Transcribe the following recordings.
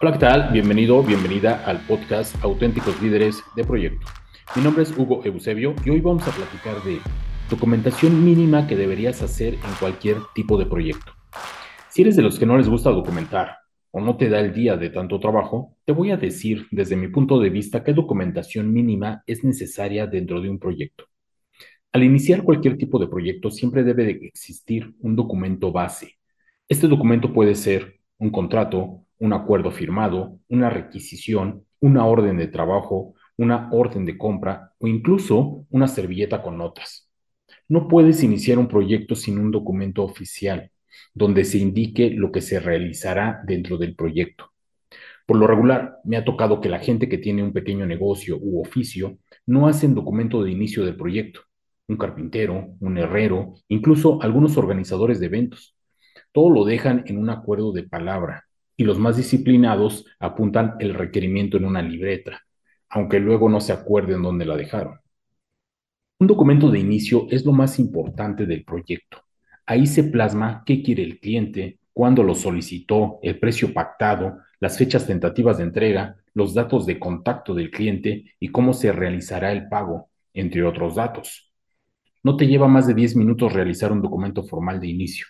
Hola, ¿qué tal? Bienvenido, bienvenida al podcast Auténticos Líderes de Proyecto. Mi nombre es Hugo Eusebio y hoy vamos a platicar de documentación mínima que deberías hacer en cualquier tipo de proyecto. Si eres de los que no les gusta documentar o no te da el día de tanto trabajo, te voy a decir desde mi punto de vista qué documentación mínima es necesaria dentro de un proyecto. Al iniciar cualquier tipo de proyecto siempre debe de existir un documento base. Este documento puede ser un contrato, un acuerdo firmado, una requisición, una orden de trabajo, una orden de compra o incluso una servilleta con notas. No puedes iniciar un proyecto sin un documento oficial donde se indique lo que se realizará dentro del proyecto. Por lo regular, me ha tocado que la gente que tiene un pequeño negocio u oficio no hacen documento de inicio del proyecto. Un carpintero, un herrero, incluso algunos organizadores de eventos. Todo lo dejan en un acuerdo de palabra, y los más disciplinados apuntan el requerimiento en una libreta, aunque luego no se acuerden dónde la dejaron. Un documento de inicio es lo más importante del proyecto. Ahí se plasma qué quiere el cliente, cuándo lo solicitó, el precio pactado, las fechas tentativas de entrega, los datos de contacto del cliente y cómo se realizará el pago, entre otros datos. No te lleva más de 10 minutos realizar un documento formal de inicio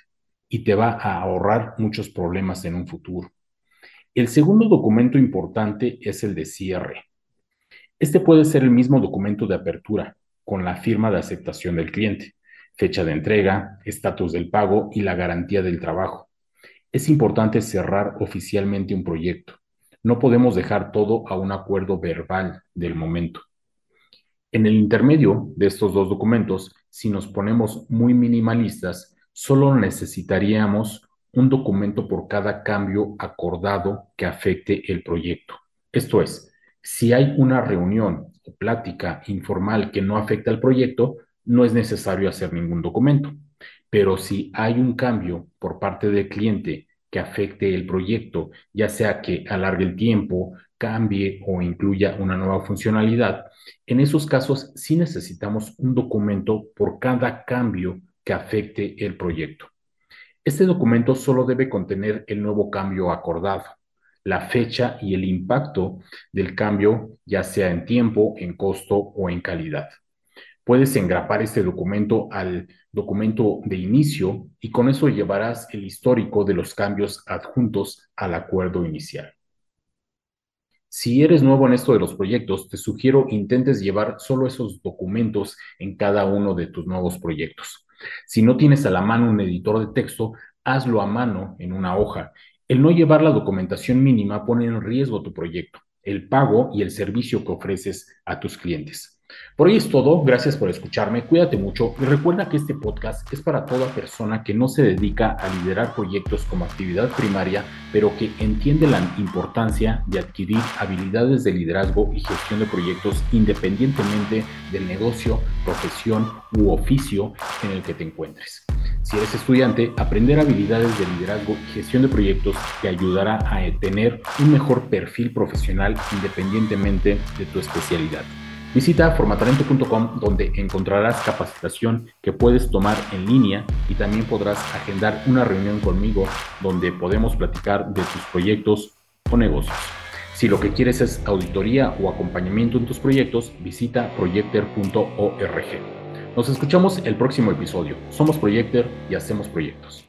y te va a ahorrar muchos problemas en un futuro. El segundo documento importante es el de cierre. Este puede ser el mismo documento de apertura, con la firma de aceptación del cliente, fecha de entrega, estatus del pago y la garantía del trabajo. Es importante cerrar oficialmente un proyecto. No podemos dejar todo a un acuerdo verbal del momento. En el intermedio de estos dos documentos, si nos ponemos muy minimalistas, solo necesitaríamos un documento por cada cambio acordado que afecte el proyecto. Esto es, si hay una reunión o plática informal que no afecta al proyecto, no es necesario hacer ningún documento. Pero si hay un cambio por parte del cliente que afecte el proyecto, ya sea que alargue el tiempo, cambie o incluya una nueva funcionalidad, en esos casos sí necesitamos un documento por cada cambio que afecte el proyecto. Este documento solo debe contener el nuevo cambio acordado, la fecha y el impacto del cambio, ya sea en tiempo, en costo o en calidad. Puedes engrapar este documento al documento de inicio y con eso llevarás el histórico de los cambios adjuntos al acuerdo inicial. Si eres nuevo en esto de los proyectos, te sugiero intentes llevar solo esos documentos en cada uno de tus nuevos proyectos. Si no tienes a la mano un editor de texto, hazlo a mano en una hoja. El no llevar la documentación mínima pone en riesgo tu proyecto, el pago y el servicio que ofreces a tus clientes. Por hoy es todo, gracias por escucharme, cuídate mucho y recuerda que este podcast es para toda persona que no se dedica a liderar proyectos como actividad primaria, pero que entiende la importancia de adquirir habilidades de liderazgo y gestión de proyectos independientemente del negocio, profesión u oficio en el que te encuentres. Si eres estudiante, aprender habilidades de liderazgo y gestión de proyectos te ayudará a tener un mejor perfil profesional independientemente de tu especialidad. Visita formatalento.com donde encontrarás capacitación que puedes tomar en línea y también podrás agendar una reunión conmigo donde podemos platicar de tus proyectos o negocios. Si lo que quieres es auditoría o acompañamiento en tus proyectos, visita projector.org. Nos escuchamos el próximo episodio. Somos Projector y hacemos proyectos.